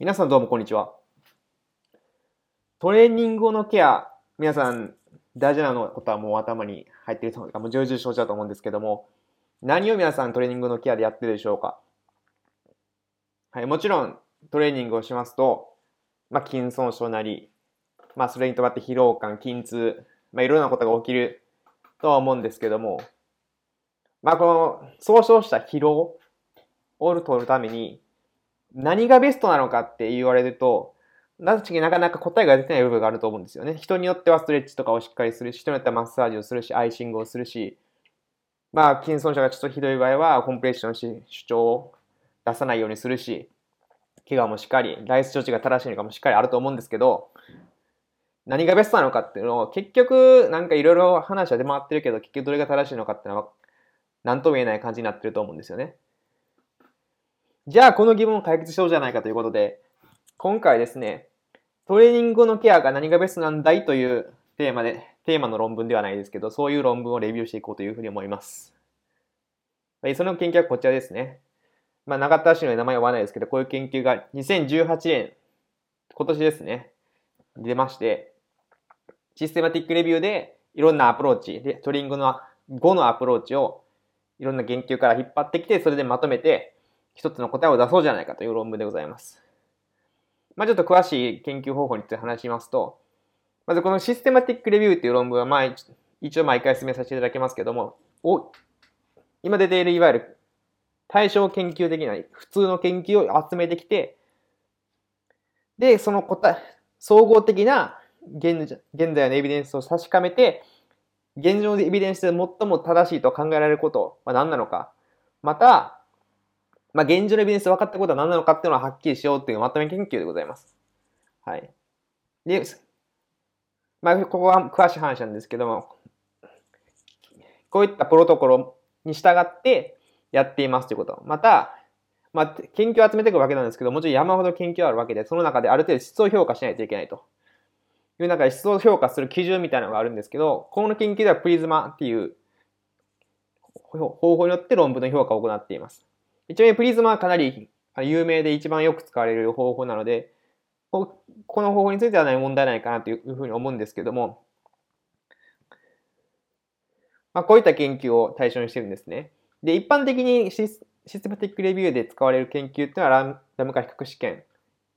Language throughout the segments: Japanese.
皆さんどうもこんにちは。トレーニング後のケア、皆さん大事なのことはもう頭に入っていると思うか、もう重々承知だと思うんですけども、何を皆さんトレーニングのケアでやってるでしょうか？はい、もちろんトレーニングをしますと、まあ、筋損傷なり、まあ、それに伴って疲労感、筋痛、まあ、いろんなことが起きるとは思うんですけども、まあ、この、総称した疲労を取るために、何がベストなのかって言われると、なかなか答えが出てない部分があると思うんですよね。人によってはストレッチとかをしっかりするし、人によってはマッサージをするし、アイシングをするし、まあ、筋損傷がちょっとひどい場合は、コンプレッションし、主張を出さないようにするし、怪我もしっかり、ライス処置が正しいのかもしっかりあると思うんですけど、何がベストなのかっていうのを、結局、なんかいろいろ話は出回ってるけど、結局どれが正しいのかっていうのは、何とも言えない感じになってると思うんですよね。じゃあこの疑問を解決しようじゃないかということで、今回ですね、トレーニング後のケアが何がベストなんだいというテーマで、テーマの論文ではないですけど、そういう論文をレビューしていこうというふうに思います。その研究はこちらですね。まあ、長田氏の名前は言わないですけど、こういう研究が2018年、今年ですね、出まして、システマティックレビューでいろんなアプローチ、でトレーニングの後のアプローチをいろんな研究から引っ張ってきて、それでまとめて、一つの答えを出そうじゃないかという論文でございます。まあ、ちょっと詳しい研究方法について話しますと、まずこのシステマティックレビューっていう論文は、まあ、一応毎回説明させていただきますけども、お今出ているいわゆる対象研究的な普通の研究を集めてきて、で、その答え、総合的な現現在のエビデンスを確かめて、現状でエビデンスで最も正しいと考えられることは何なのか、また、まあ、現状のエビデンスで分かったことは何なのかっていうのははっきりしようっていうまとめ研究でございます。はい。で、まあ、ここは詳しい話なんですけども、こういったプロトコルに従ってやっていますということ。また、まあ、研究を集めていくわけなんですけど、もちろん山ほど研究あるわけで、その中である程度質を評価しないといけないと。いう中で質を評価する基準みたいなのがあるんですけど、この研究ではプリズマっていう方法によって論文の評価を行っています。ちなみにプリズマはかなり有名で一番よく使われる方法なので、この方法については何問題ないかなというふうに思うんですけども、まあ、こういった研究を対象にしてるんですね。で、一般的にシステマティックレビューで使われる研究っていうのはランダム化比較試験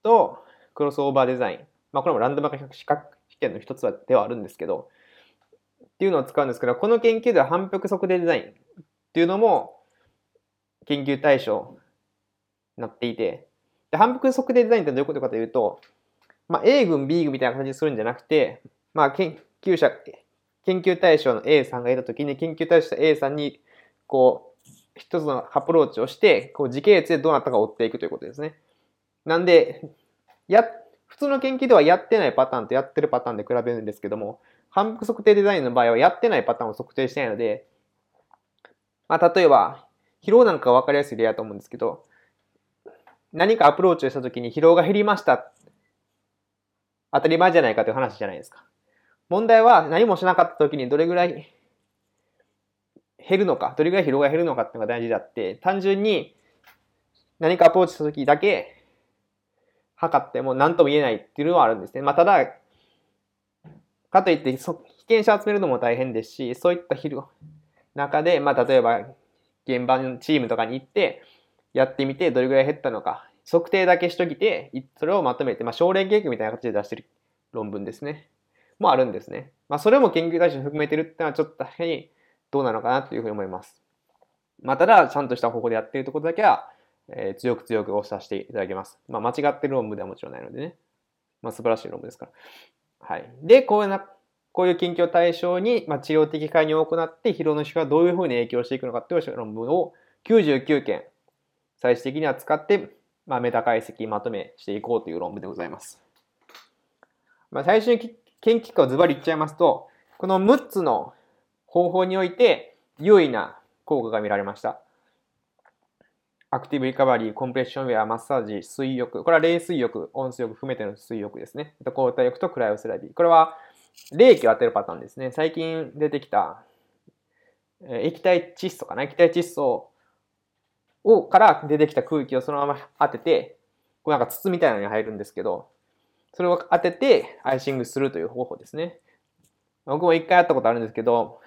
とクロスオーバーデザイン。まあ、これもランダム化比較試験の一つではあるんですけど、っていうのを使うんですけど、この研究では反復測定デザインっていうのも研究対象になっていて、で反復測定デザインってどういうことかというと、まあ、A 群、B 群みたいな感じにするんじゃなくて、まあ、研究者、研究対象の A さんがいたときに、研究対象 A さんに、こう、一つのアプローチをして、こう、時系列でどうなったかを追っていくということですね。なんで、や、普通の研究ではやってないパターンとやってるパターンで比べるんですけども、反復測定デザインの場合はやってないパターンを測定してないので、まあ、例えば、疲労なんか分かりやすい例だと思うんですけど、何かアプローチをしたときに疲労が減りました。当たり前じゃないかという話じゃないですか。問題は何もしなかったときにどれぐらい減るのか、どれぐらい疲労が減るのかっていうのが大事であって、単純に何かアプローチしたときだけ測っても何とも言えないっていうのはあるんですね。まあ、ただ、かといって被験者集めるのも大変ですし、そういった疲労中で、まあ、例えば現場のチームとかに行って、やってみてどれぐらい減ったのか、測定だけしときて、それをまとめて、まあ、症例研究みたいな形で出してる論文ですね。もあるんですね。まあ、それも研究対象に含めてるってのはちょっと確かにどうなのかなというふうに思います。まあ、ただ、ちゃんとした方法でやっているところだけは、えー、強く強く押させていただきます。まあ、間違ってる論文ではもちろんないのでね。まあ、素晴らしい論文ですから。はい。で、こういうな、こういう研究を対象に、まあ、治療的介入を行って疲労の種がどういうふうに影響していくのかという論文を99件最終的には使って、まあ、メタ解析まとめしていこうという論文でございます。まあ、最初に研究結果をズバリ言っちゃいますと、この6つの方法において優位な効果が見られました。アクティブリカバリー、コンプレッションウェア、マッサージ、水浴。これは冷水浴、温水浴含めての水浴ですね。あと、抗体浴とクライオセラビー。これは冷気を当てるパターンですね。最近出てきた、液体窒素かな？液体窒素をから出てきた空気をそのまま当てて、これなんか筒みたいなのに入るんですけど、それを当ててアイシングするという方法ですね。僕も一回やったことあるんですけど、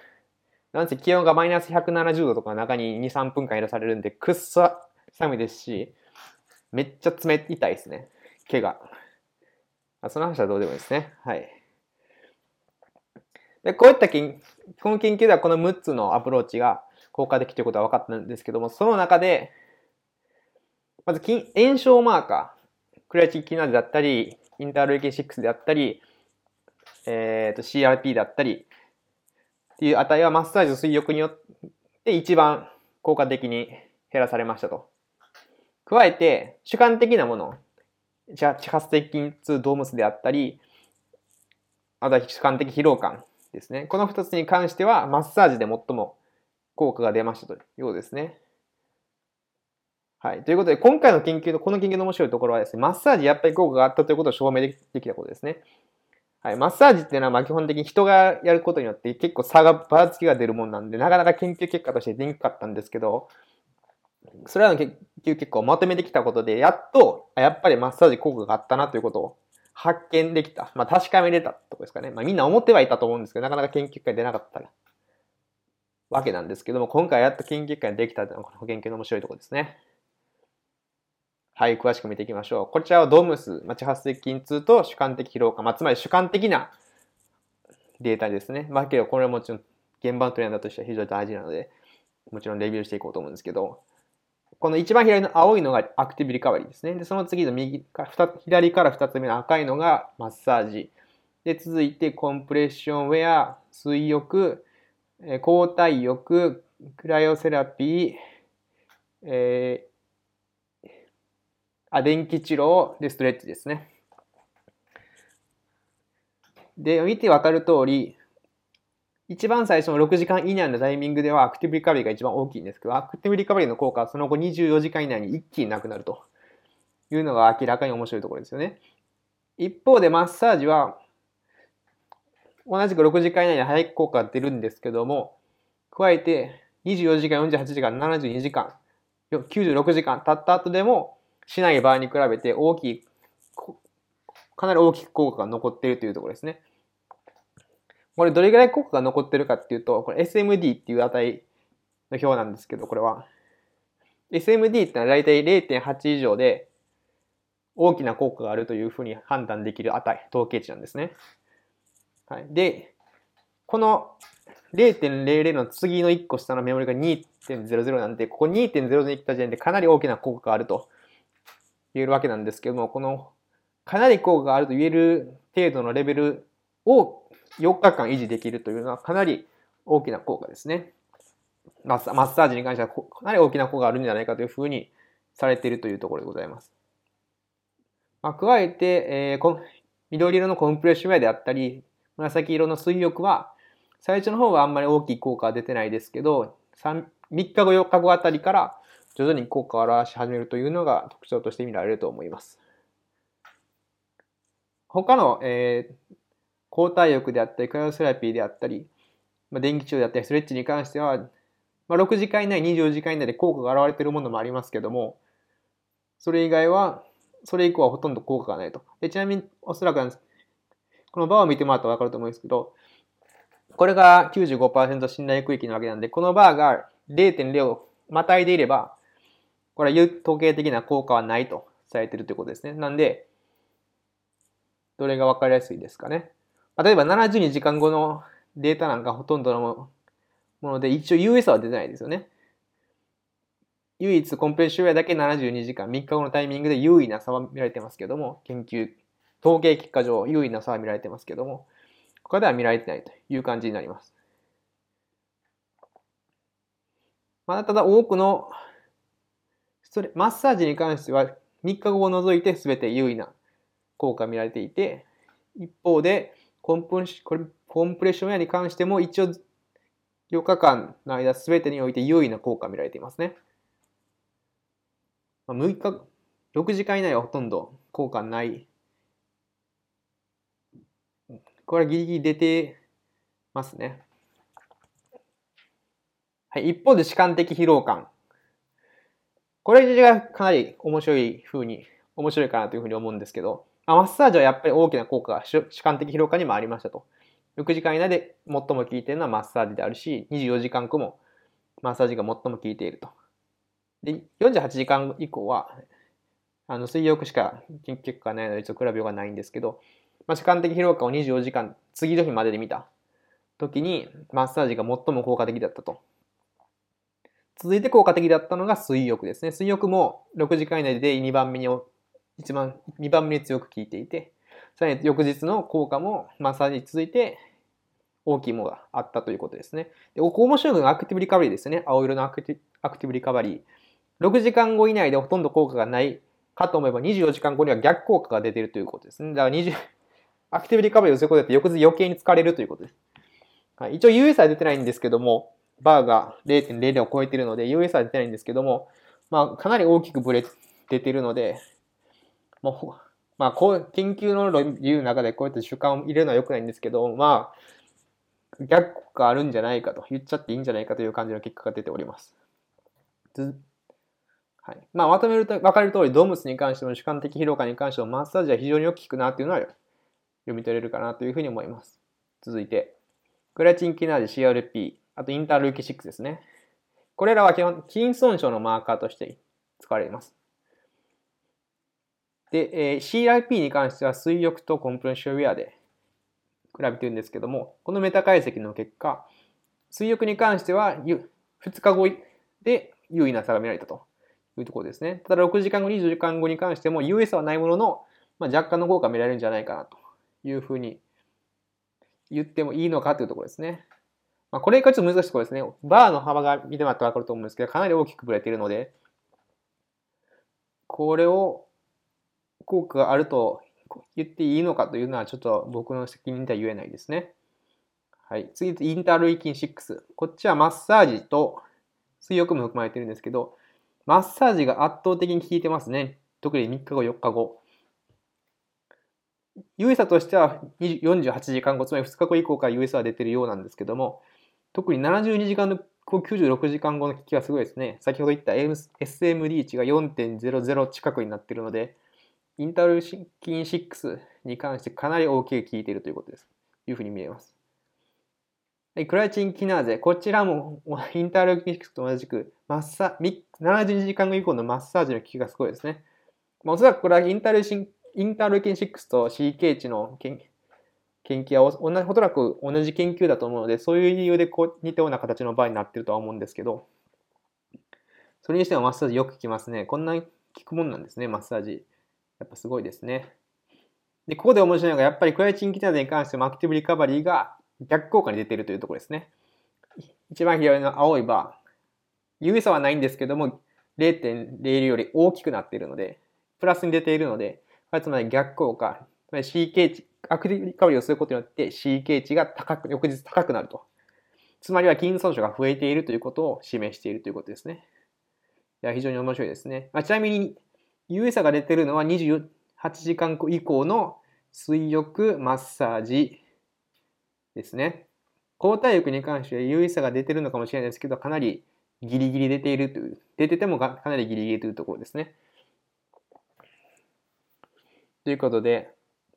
なんせ気温がマイナス170度とか中に2、3分間いらされるんで、くっさ寒いですし、めっちゃ冷痛いですね。毛が。その話はどうでもいいですね。はい。で、こういった研、この研究ではこの6つのアプローチが効果的ということは分かったんですけども、その中で、まず炎症マーカー、クレアチキナーゼだったり、インタールーケ6であったり、えー、と CRP だったりっていう値はマッサージと水浴によって一番効果的に減らされましたと。加えて、主観的なもの、地発的筋痛ドームスであったり、あとは主観的疲労感ですね。この二つに関しては、マッサージで最も効果が出ましたということですね。はい。ということで、今回の研究の、この研究の面白いところはですね、マッサージやっぱり効果があったということを証明できたことですね。はい。マッサージっていうのは、ま基本的に人がやることによって結構差が、ばらつきが出るもんなんで、なかなか研究結果として出にくかったんですけど、それらの研究結果をまとめてきたことで、やっと、やっぱりマッサージ効果があったなということを発見できた。まあ確かめれたとこですかね。まあみんな思ってはいたと思うんですけど、なかなか研究結果に出なかったわけなんですけども、今回やっと研究結果にできたというのがこの研究の面白いところですね。はい、詳しく見ていきましょう。こちらはドームス、まあ、発的筋痛と主観的疲労感、まあ、つまり主観的なデータですね。まあ、けどこれはもちろん現場のトレーナーとしては非常に大事なので、もちろんレビューしていこうと思うんですけど、この一番左の青いのがアクティブリカバリーですね。で、その次の右か左から2つ目の赤いのがマッサージ。で、続いてコンプレッションウェア、水浴、え抗体浴、クライオセラピー、えー、あ、電気治療でストレッチですね。で、見てわかる通り、一番最初の6時間以内のタイミングではアクティブリカバリーが一番大きいんですけど、アクティブリカバリーの効果はその後24時間以内に一気になくなるというのが明らかに面白いところですよね。一方でマッサージは同じく6時間以内に早い効果が出るんですけども、加えて24時間、48時間、72時間、96時間経った後でもしない場合に比べて大きい、かなり大きく効果が残っているというところですね。これどれぐらい効果が残ってるかっていうと、これ SMD っていう値の表なんですけど、これは。SMD ってのは大体0.8以上で大きな効果があるというふうに判断できる値、統計値なんですね。はい。で、この0.00の次の1個下のメモリが2.00なんで、ここ2.00に来た時点でかなり大きな効果があると言えるわけなんですけども、このかなり効果があると言える程度のレベルを4日間維持できるというのはかなり大きな効果ですね。マッサージに関してはかなり大きな効果があるんじゃないかというふうにされているというところでございます。まあ、加えて、えー、緑色のコンプレッションウェアであったり、紫色の水浴は、最初の方はあんまり大きい効果は出てないですけど、3, 3日後、4日後あたりから徐々に効果を表し始めるというのが特徴として見られると思います。他の、えー、抗体浴であったり、クライオセラピーであったり、まあ、電気治療であったり、ストレッチに関しては、まあ、6時間以内、24時間以内で効果が現れているものもありますけども、それ以外は、それ以降はほとんど効果がないと。でちなみに、おそらくこのバーを見てもらったらわかると思うんですけど、これが95%信頼区域なわけなんで、このバーが0.0をまたいでいれば、これは統計的な効果はないとされているということですね。なんで、どれがわかりやすいですかね。例えば72時間後のデータなんかほとんどのもので、一応 US は出てないですよね。唯一コンプレッションウェアだけ72時間、3日後のタイミングで優位な差は見られてますけども、研究、統計結果上優位な差は見られてますけども、他では見られてないという感じになります。まあ、ただ多くのそれマッサージに関しては3日後を除いて全て優位な効果が見られていて、一方でコンプレッションウェアに関しても一応4日間の間全てにおいて優位な効果が見られていますね。6日、6時間以内はほとんど効果ない。これはギリギリ出てますね。はい、一方で主観的疲労感。これがかなり面白い風に面白いかなというふうに思うんですけど、まあ、マッサージはやっぱり大きな効果が主観的疲労感にもありましたと。6時間以内で最も効いているのはマッサージであるし、24時間後もマッサージが最も効いていると。で、48時間以降は、あの、水浴しか研究結果がないので、ちょっと比べようがないんですけど、まあ、主観的疲労感を24時間、次の日までで見た時に、マッサージが最も効果的だったと。続いて効果的だったのが水浴ですね。水浴も6時間以内で2番目に、一番、2番目に強く効いていて、さらに翌日の効果もマッサージに続いて大きいものがあったということですね。で、面白いのがアクティブリカバリーですね。青色のアクティアクティブリカバリー。6時間後以内でほとんど効果がないかと思えば24時間後には逆効果が出ているということですね。だから20、アクティブリカバリーをすることによって翌日余計に疲れるということです。はい、一応 US は出てないんですけども、バーが0.00を超えているので US は出てないんですけども、まあかなり大きくブレ出てるので、もう、まあこう、研究の理由の中でこうやって主観を入れるのは良くないんですけど、まあ、逆効果あるんじゃないかと言っちゃっていいんじゃないかという感じの結果が出ております。はい。まあ、まとめると分かる通り、ドームスに関しても主観的疲労感に関してもマッサージは非常によく効くなっていうのは読み取れるかなというふうに思います。続いて、クラチンキナージ CRP、あとインタールーキ6ですね。これらは基本、筋損傷のマーカーとして使われます。で、えー、CRP に関しては水浴とコンプレッションウェアで比べてるんですけども、このメタ解析の結果、水浴に関しては2日後で優位な差が見られたというところですね。ただ6時間後、20時間後に関しても US はないものの、まあ、若干の効果が見られるんじゃないかなというふうに言ってもいいのかというところですね。まあ、これがちょっと難しいところですね。バーの幅が見てもらってわかると思うんですけど、かなり大きくぶれているので、これを効果があると言っていいのかというのはちょっと僕の責任では言えないですね。はい。次、インタールイキン6。こっちはマッサージと水浴も含まれてるんですけど、マッサージが圧倒的に効いてますね。特に3日後、4日後。優位さとしては48時間後、つまり2日後以降から優位さは出てるようなんですけども、特に72時間の96時間後の効きがすごいですね。先ほど言った SM リーチが4.00近くになってるので、インタルキン6に関してかなり大きく効いているということです。いうふうに見えます。クライチンキナーゼ。こちらもインタールキン6と同じくマッサ72時間後以降のマッサージの効きがすごいですね。まあ、おそらくこれはインタールキンインタルキン6と CK 値の研究はおおそらく同じ研究だと思うので、そういう理由でこう似たような形の場合になっているとは思うんですけど、それにしてもマッサージよく効きますね。こんなに効くもんなんですね、マッサージ。やっぱすごいですね。で、ここで面白いのが、やっぱりクライチンキナに関してもアクティブリカバリーが逆効果に出ているというところですね。一番左の青いバー。優位差はないんですけども、0.00より大きくなっているので、プラスに出ているので、つまり逆効果、つまり CK 値、アクティブリカバリーをすることによって CK 値が高く、翌日高くなると。つまりは筋損傷が増えているということを示しているということですね。いや非常に面白いですね。まあ、ちなみに優位差が出てるのは28時間以降の水浴マッサージですね。抗体力に関しては優位差が出てるのかもしれないですけど、かなりギリギリ出ているという、出ててもかなりギリギリというところですね。ということで、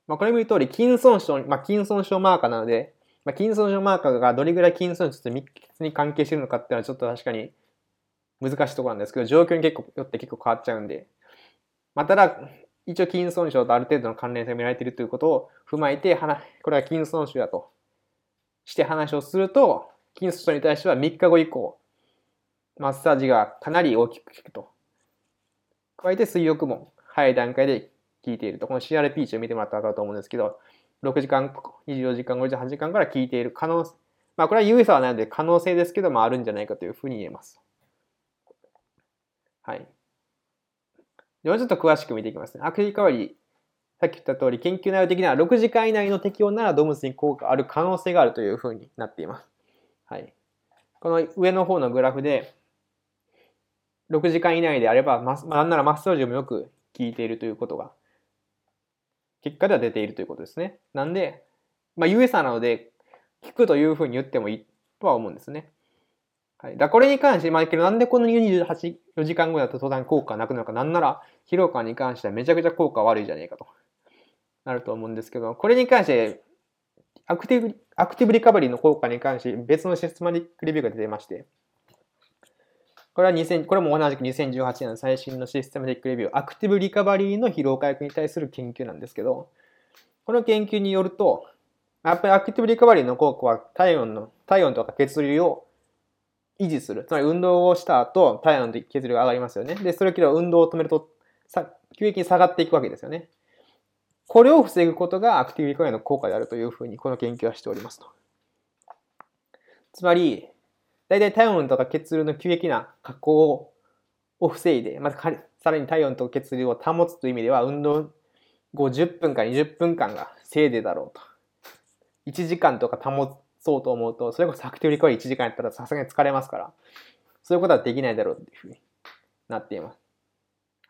まあ、これも言う通り、筋損傷、まあ、筋損傷マーカーなので、まあ、筋損傷マーカーがどれぐらい筋損傷と密接に関係しているのかっていうのはちょっと確かに難しいところなんですけど、状況に結構よって結構変わっちゃうんで、ま、ただ、一応筋損傷とある程度の関連性が見られているということを踏まえて、これは筋損傷だとして話をすると、筋損傷に対しては3日後以降、マッサージがかなり大きく効くと。加えて水浴も早い段階で効いていると。この CRP 値を見てもらったら分かると思うんですけど、6時間、24時間、58時間から効いている可能性、まあこれは優位差はないので可能性ですけどもあるんじゃないかというふうに言えます。はい。ではちょっと詳しく見ていきますね。アクリカバリー。さっき言った通り、研究内容的には6時間以内の適温ならドムスに効果がある可能性があるというふうになっています。はい。この上の方のグラフで、6時間以内であれば、ま、なんならマッサージもよく効いているということが、結果では出ているということですね。なんで、まあ、US なので、効くというふうに言ってもいいとは思うんですね。はい。だこれに関して、まあ、けどなんでこの28、4時間後だと登山効果なくなるか、なんなら疲労感に関してはめちゃくちゃ効果悪いじゃねえかと。なると思うんですけど、これに関して、アクティブ、アクティブリカバリーの効果に関して別のシステマティックレビューが出てまして、これは2000、これも同じく2018年の最新のシステマティックレビュー、アクティブリカバリーの疲労回復に対する研究なんですけど、この研究によると、やっぱりアクティブリカバリーの効果は体温の、体温とか血流を維持する。つまり運動をした後、体温と血流が上がりますよね。で、それけど運動を止めると、さ急激に下がっていくわけですよね。これを防ぐことがアクティブリカバリーの効果であるというふうに、この研究はしておりますと。つまり、大体体温とか血流の急激な加工を防いで、またさらに体温と血流を保つという意味では、運動後10分か20分間がせいでだろうと。1時間とか保つそうと思うと、それこそアクティブリカバリー1時間やったらさすがに疲れますから、そういうことはできないだろうっていうふうになっています。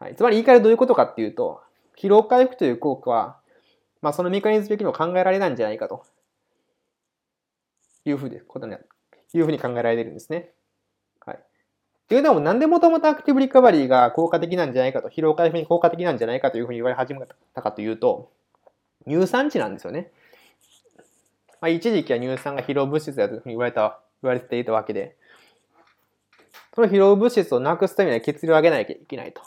はい。つまり言い換えるどういうことかっていうと、疲労回復という効果は、まあそのメカニズム的にも考えられないんじゃないかというふうで、ことにいうふうに考えられてるんですね。はい。というのも、なんでもともとアクティブリカバリーが効果的なんじゃないかと、疲労回復に効果的なんじゃないかというふうに言われ始めたかというと、乳酸値なんですよね。まあ、一時期は乳酸が疲労物質だというふうに言われた、言われていたわけで、その疲労物質をなくすためには血流を上げなきゃいけないと。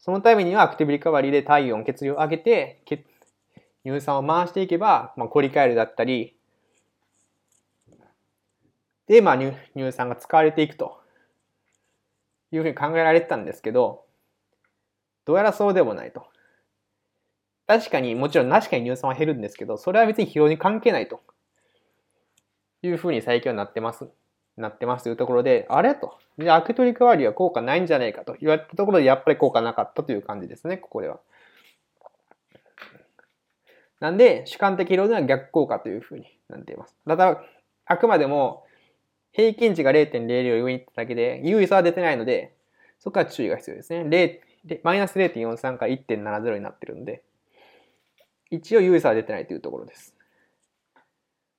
そのためにはアクティブリカバリーで体温、血流を上げて、乳酸を回していけば、まあ、コリカエルだったり、で、まあ乳、乳酸が使われていくというふうに考えられてたんですけど、どうやらそうでもないと。確かに、もちろん確かに乳酸は減るんですけど、それは別に疲労に関係ないというふうに最近はなってます。なってますというところで、あれと。じゃあ、アクトリック割は効果ないんじゃないかと言われたところで、やっぱり効果なかったという感じですね、ここでは。なんで、主観的疲労では逆効果というふうになっています。ただ、あくまでも、平均値が0.00を上に行っただけで、優位差は出てないので、そこは注意が必要ですね。0マイナス0.43から1.70になってるんで、一応優位差は出てないというところです。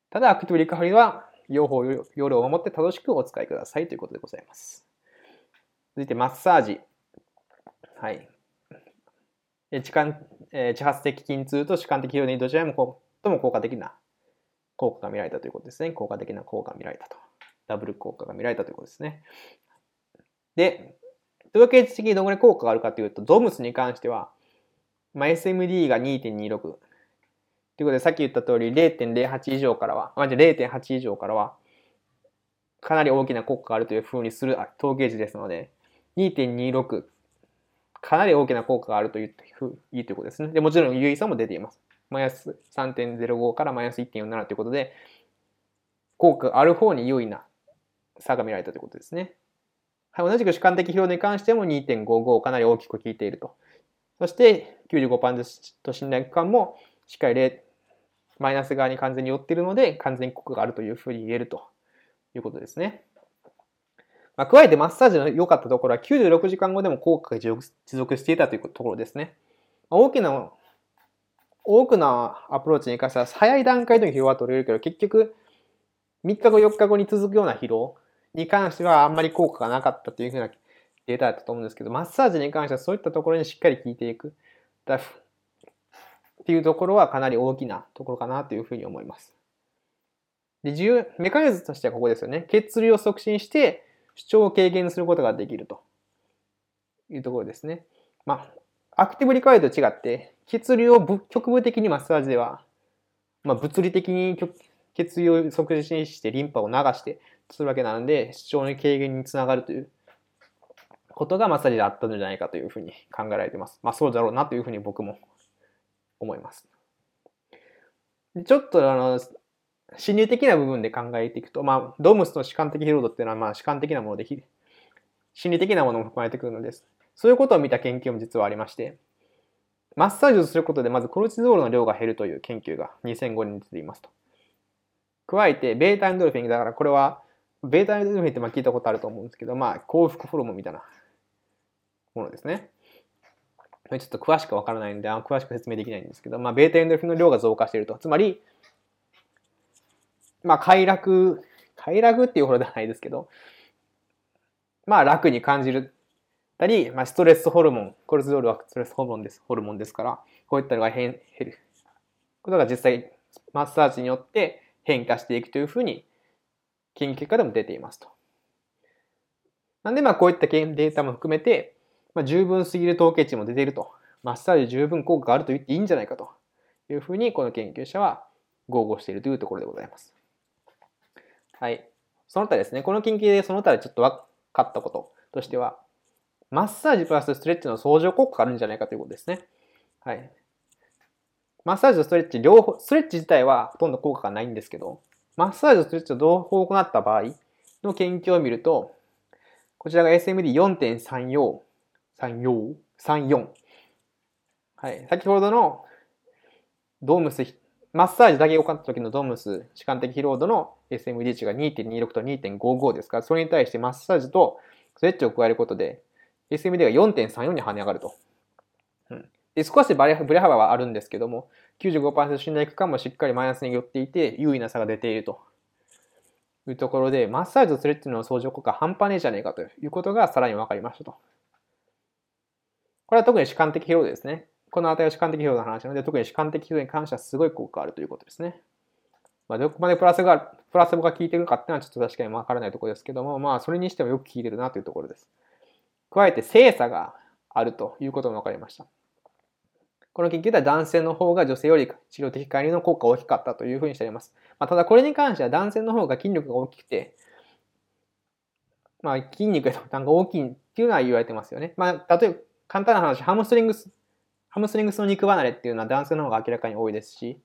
ただ、アクティブリカバリーは、用法、要領を守って正しくお使いくださいということでございます。続いて、マッサージ。はい。痴漢、えー、発的筋痛と主観的疲労にどちらも最も効果的な効果が見られたということですね。効果的な効果が見られたと。ダブル効果が見られたということですね。で、統計的にどのぐらい効果があるかというと、ドムスに関しては、まあ、SMD が2.26。ということで、さっき言った通り0.08以上からは、まあ、じゃ0.8以上からは、かなり大きな効果があるというふうにする統計値ですので、2.26、かなり大きな効果があるといういいということですね。で、もちろん優位差も出ています。マイナス3.05からマイナス1.47ということで、効果ある方に優位な差が見られたということですね。はい、同じく主観的疲労に関しても2.55かなり大きく効いていると。そして95%信頼区間もしっかりマイナス側に完全に寄っているので完全に効果があるというふうに言えるということですね。まあ、加えてマッサージの良かったところは96時間後でも効果が持続していたというところですね。大きな、多くのアプローチに関しては早い段階での疲労は取れるけど結局3日後4日後に続くような疲労に関してはあんまり効果がなかったというふうなデータだったと思うんですけど、マッサージに関してはそういったところにしっかり効いていく。っていうところはかなり大きなところかなというふうに思います。で、重メカニズムとしてはここですよね。血流を促進して主張を軽減することができるというところですね。まあ、アクティブリカバリーと違って、血流を局部的にマッサージでは、まあ、物理的に血流を促進してリンパを流してするわけなので、主張の軽減につながるということがマッサージであったんじゃないかというふうに考えられています。まあそうだろうなというふうに僕も思います。ちょっとあの、心理的な部分で考えていくと、まあ、ドームスの主観的疲労度っていうのは、まあ、主観的なもので、心理的なものも含まれてくるのです。そういうことを見た研究も実はありまして、マッサージをすることで、まずコルチゾールの量が減るという研究が2005年に出ていますと。加えて、ベータエンドルフィン、だからこれは、ベータエンドルフィンってまあ聞いたことあると思うんですけど、まあ、幸福ホルモンみたいなものですね。ちょっと詳しくわからないんで、詳しく説明できないんですけど、まあ、ベータエンドルフィンの量が増加していると。つまり、まあ、快楽、快楽っていうほどではないですけど、まあ楽に感じるたり、まあ、ストレスホルモン、コルチゾールはストレスホルモンです、ホルモンですから、こういったのが減ることが実際マッサージによって変化していくというふうに研究結果でも出ていますと。なんでまあこういったデータも含めて、まあ、十分すぎる統計値も出ていると。マッサージ十分効果があると言っていいんじゃないかというふうにこの研究者は豪語しているというところでございます。はい。その他ですね、この研究でその他でちょっと分かったこととしては、マッサージプラスストレッチの相乗効果があるんじゃないかということですね。はい。マッサージとストレッチ、両方、ストレッチ自体はほとんど効果がないんですけど、マッサージとストレッチを両方行った場合の研究を見ると、こちらが SMD4.34、34、34。はい。先ほどのドームス、マッサージだけ行った時のドームス主観的疲労度の SMD 値が2.26と2.55ですから、それに対してマッサージとストレッチを加えることで、SMD が4.34に跳ね上がると。うん、で少しブレ幅はあるんですけども、95%信頼区間もしっかりマイナスに寄っていて、優位な差が出ているというところで、マッサージとストレッチの相乗効果半端ねえじゃねえかということがさらに分かりましたと。これは特に主観的疲労ですね。この値は主観的疲労の話なので、特に主観的疲労に関してはすごい効果があるということですね。まあ、どこまでプラスが、プラスが効いてるかっていうのはちょっと確かにわからないところですけども、まあ、それにしてもよく効いてるなというところです。加えて、精査があるということも分かりました。この研究では男性の方が女性より治療的介入の効果が大きかったというふうにしてあります。まあ、ただこれに関しては男性の方が筋力が大きくて、まあ、筋肉の負担が大きいっていうのは言われてますよね。まあ、例えば簡単な話、ハムスリングス、ハムスリングスの肉離れっていうのは男性の方が明らかに多いですし、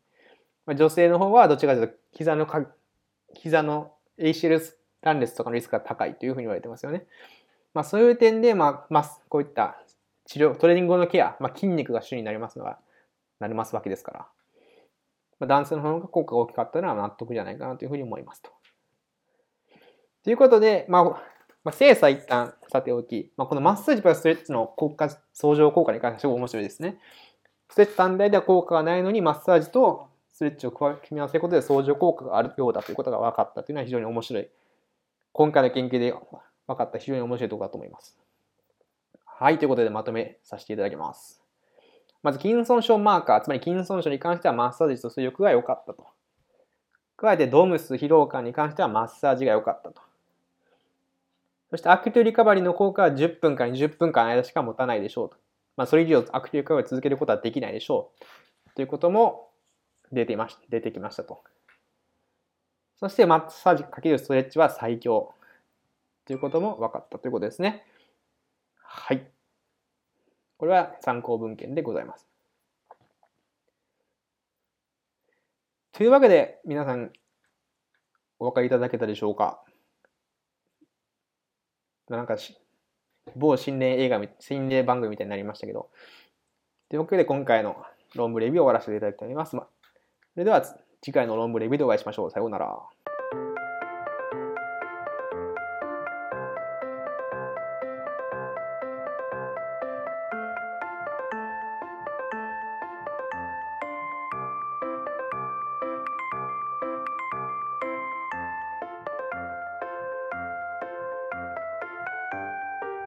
女性の方はどっちかというと膝のか、膝の ACL 断裂とかのリスクが高いというふうに言われてますよね。まあ、そういう点で、まあ、まあ、こういった治療、トレーニング後のケア、まあ、筋肉が主になりますのが、なりますわけですから、まあ、男性の方が効果が大きかったのは納得じゃないかなというふうに思いますと。ということで、まあ、まあ、精査一旦さておき、まあ、このマッサージプラスストレッチの効果、相乗効果に関してすごい面白いですね。ストレッチ単体では効果がないのに、マッサージとストレッチを組み合わせることで相乗効果があるようだということが分かったというのは非常に面白い。今回の研究で分かった非常に面白いところだと思います。はい、ということでまとめさせていただきます。まず、筋損傷マーカー、つまり筋損傷に関してはマッサージと水浴が良かったと。加えて、ドムス疲労感に関してはマッサージが良かったと。そして、アクティブリカバリーの効果は10分から20分間の間しか持たないでしょうと。まあ、それ以上アクティブリカバリーを続けることはできないでしょう。ということも出ていまし出てきましたと。そして、マッサージかけるストレッチは最強。ということも分かったということですね。はい。これは参考文献でございます。というわけで、皆さん、お分かりいただけたでしょうか？なんか某心霊映画、心霊番組みたいになりましたけど。というわけで、今回の論文レビューを終わらせていただきたいと思います。それでは、次回の論文レビューでお会いしましょう。さようなら。